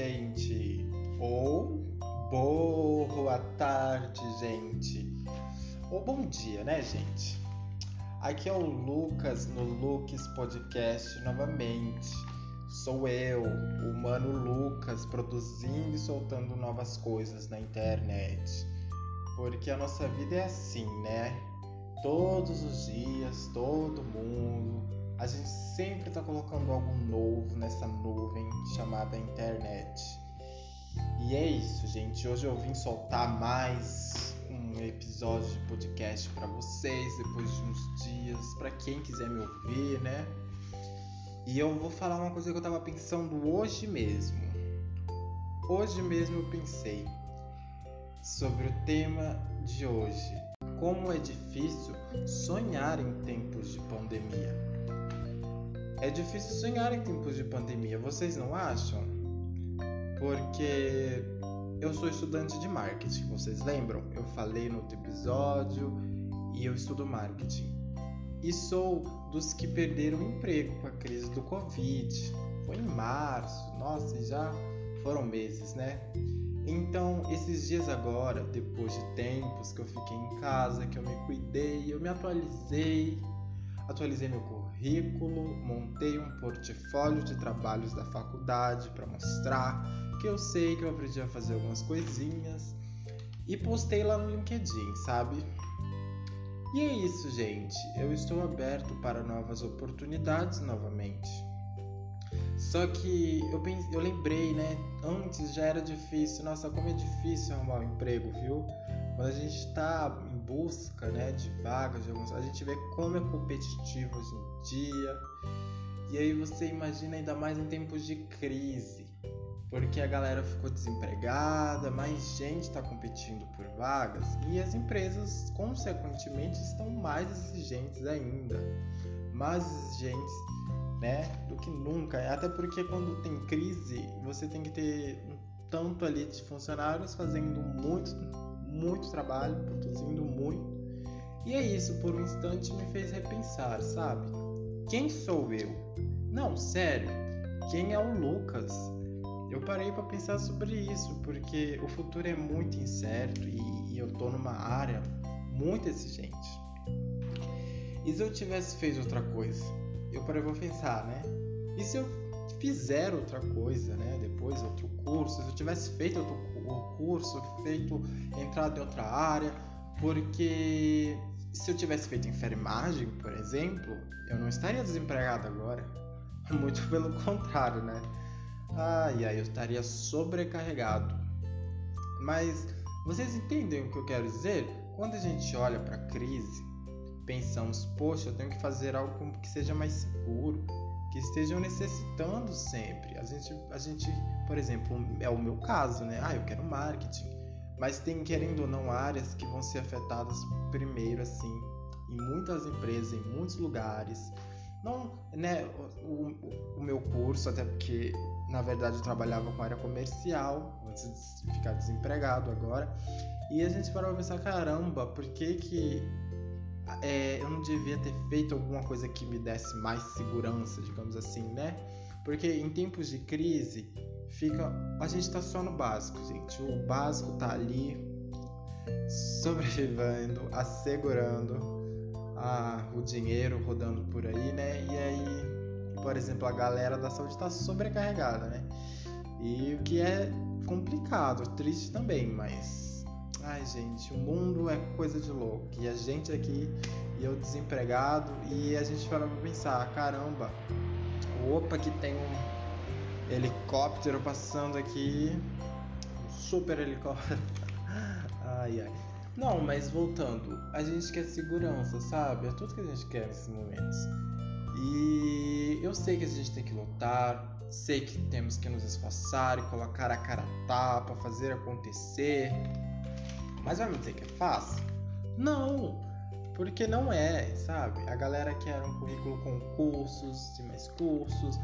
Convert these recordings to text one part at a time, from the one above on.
gente. Ou boa tarde, gente. Ou bom dia, né, gente? Aqui é o Lucas no Lucas Podcast novamente. Sou eu, o mano Lucas, produzindo e soltando novas coisas na internet. Porque a nossa vida é assim, né? Todos os dias, todo mundo, a gente sempre está colocando algo novo nessa nuvem chamada internet. E é isso, gente. Hoje eu vim soltar mais um episódio de podcast para vocês depois de uns dias, para quem quiser me ouvir, né? E eu vou falar uma coisa que eu tava pensando hoje mesmo. Hoje mesmo eu pensei sobre o tema de hoje. Como é difícil sonhar em tempos de pandemia. É difícil sonhar em tempos de pandemia, vocês não acham? Porque eu sou estudante de marketing, vocês lembram? Eu falei no outro episódio e eu estudo marketing. E sou dos que perderam o emprego com a crise do Covid. Foi em março, nossa, já foram meses, né? Então, esses dias agora, depois de tempos que eu fiquei em casa, que eu me cuidei, eu me atualizei, atualizei meu currículo, montei um portfólio de trabalhos da faculdade para mostrar que eu sei que eu aprendi a fazer algumas coisinhas e postei lá no LinkedIn, sabe? E é isso, gente. Eu estou aberto para novas oportunidades novamente. Só que eu, pense, eu lembrei, né? Antes já era difícil. Nossa, como é difícil arrumar um emprego, viu? Quando a gente está em busca né, de vagas, de alguns, a gente vê como é competitivo hoje em dia. E aí você imagina ainda mais em tempos de crise, porque a galera ficou desempregada, mais gente está competindo por vagas e as empresas, consequentemente, estão mais exigentes ainda. Mais exigentes né, do que nunca. Até porque quando tem crise, você tem que ter um tanto ali de funcionários fazendo muito muito trabalho, produzindo muito. E é isso, por um instante me fez repensar, sabe? Quem sou eu? Não, sério, quem é o Lucas? Eu parei para pensar sobre isso, porque o futuro é muito incerto e, e eu tô numa área muito exigente. E se eu tivesse feito outra coisa? Eu parei para pensar, né? E se eu fizer outra coisa, né? Depois outro curso, se eu tivesse feito outro curso, feito entrado em outra área, porque se eu tivesse feito enfermagem, por exemplo, eu não estaria desempregado agora. Muito pelo contrário, né? Ai, ai, eu estaria sobrecarregado. Mas vocês entendem o que eu quero dizer? Quando a gente olha para a crise, pensamos, poxa, eu tenho que fazer algo que seja mais seguro, que estejam necessitando sempre. A gente, a gente, por exemplo, é o meu caso, né? Ah, eu quero marketing, mas tem querendo ou não áreas que vão ser afetadas primeiro, assim, em muitas empresas, em muitos lugares. Não, né? O, o, o meu curso, até porque na verdade eu trabalhava com área comercial antes de ficar desempregado agora. E a gente parou pra pensar, caramba, por que que é, eu não devia ter feito alguma coisa que me desse mais segurança, digamos assim, né? Porque em tempos de crise, fica a gente tá só no básico, gente. O básico tá ali sobrevivendo, assegurando a, o dinheiro rodando por aí, né? E aí, por exemplo, a galera da saúde tá sobrecarregada, né? E o que é complicado, triste também, mas Ai, gente, o mundo é coisa de louco. E a gente aqui, e eu desempregado, e a gente para pensar: caramba, opa, que tem um helicóptero passando aqui. Um super helicóptero. ai, ai. Não, mas voltando, a gente quer segurança, sabe? É tudo que a gente quer nesses momentos. E eu sei que a gente tem que lutar, sei que temos que nos esforçar e colocar a cara a tapa, fazer acontecer. Mas vai me dizer que é fácil? Não, porque não é, sabe? A galera quer um currículo com cursos e mais cursos,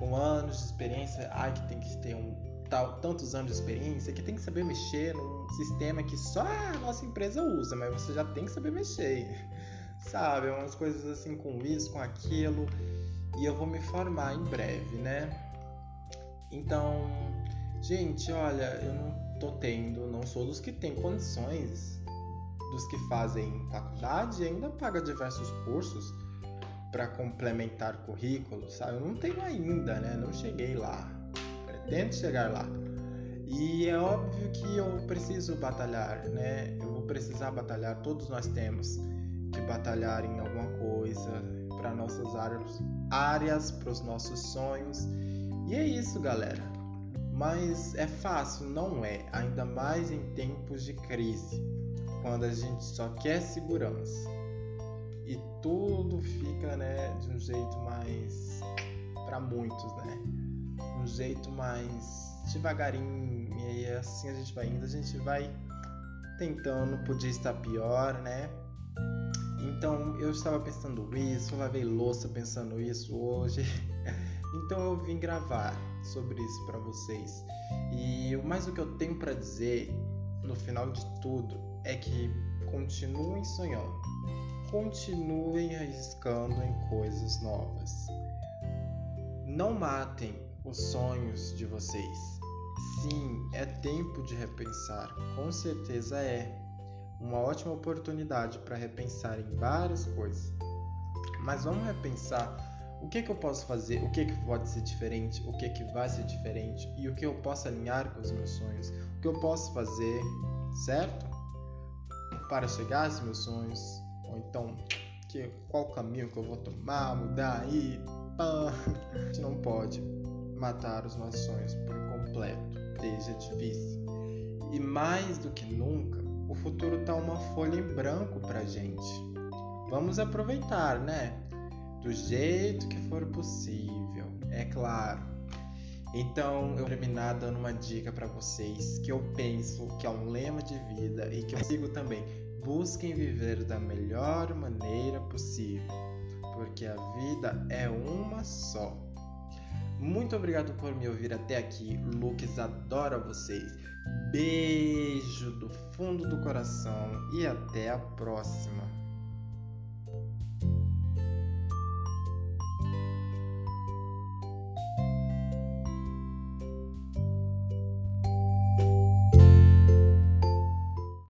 com anos de experiência, ai que tem que ter um tal, tantos anos de experiência, que tem que saber mexer num sistema que só a nossa empresa usa, mas você já tem que saber mexer, sabe? Umas coisas assim com isso, com aquilo, e eu vou me formar em breve, né? Então, Gente, olha, eu não tô tendo, não sou dos que têm condições, dos que fazem faculdade e ainda paga diversos cursos para complementar currículo, sabe? Eu não tenho ainda, né? Não cheguei lá. Pretendo chegar lá. E é óbvio que eu preciso batalhar, né? Eu vou precisar batalhar, todos nós temos que batalhar em alguma coisa para nossas áreas, áreas para os nossos sonhos. E é isso, galera. Mas é fácil? Não é, ainda mais em tempos de crise, quando a gente só quer segurança e tudo fica, né, de um jeito mais para muitos, né? Um jeito mais devagarinho e aí assim a gente vai indo, a gente vai tentando, podia estar pior, né? Então eu estava pensando isso, lavei louça pensando isso hoje. Então eu vim gravar sobre isso para vocês. E mais o que eu tenho para dizer no final de tudo é que continuem sonhando continuem arriscando em coisas novas. Não matem os sonhos de vocês. Sim, é tempo de repensar, com certeza é. Uma ótima oportunidade para repensar em várias coisas. Mas vamos repensar o que, que eu posso fazer, o que, que pode ser diferente, o que, que vai ser diferente e o que eu posso alinhar com os meus sonhos, o que eu posso fazer, certo? Para chegar aos meus sonhos, ou então que qual caminho que eu vou tomar, mudar aí, pá. A gente não pode matar os nossos sonhos por completo, seja difícil. E mais do que nunca, o futuro tá uma folha em branco pra gente. Vamos aproveitar, né? Do jeito que for possível, é claro. Então, eu vou terminar dando uma dica para vocês que eu penso que é um lema de vida e que eu sigo também busquem viver da melhor maneira possível, porque a vida é uma só. Muito obrigado por me ouvir até aqui. Lucas adora vocês. Beijo do fundo do coração e até a próxima.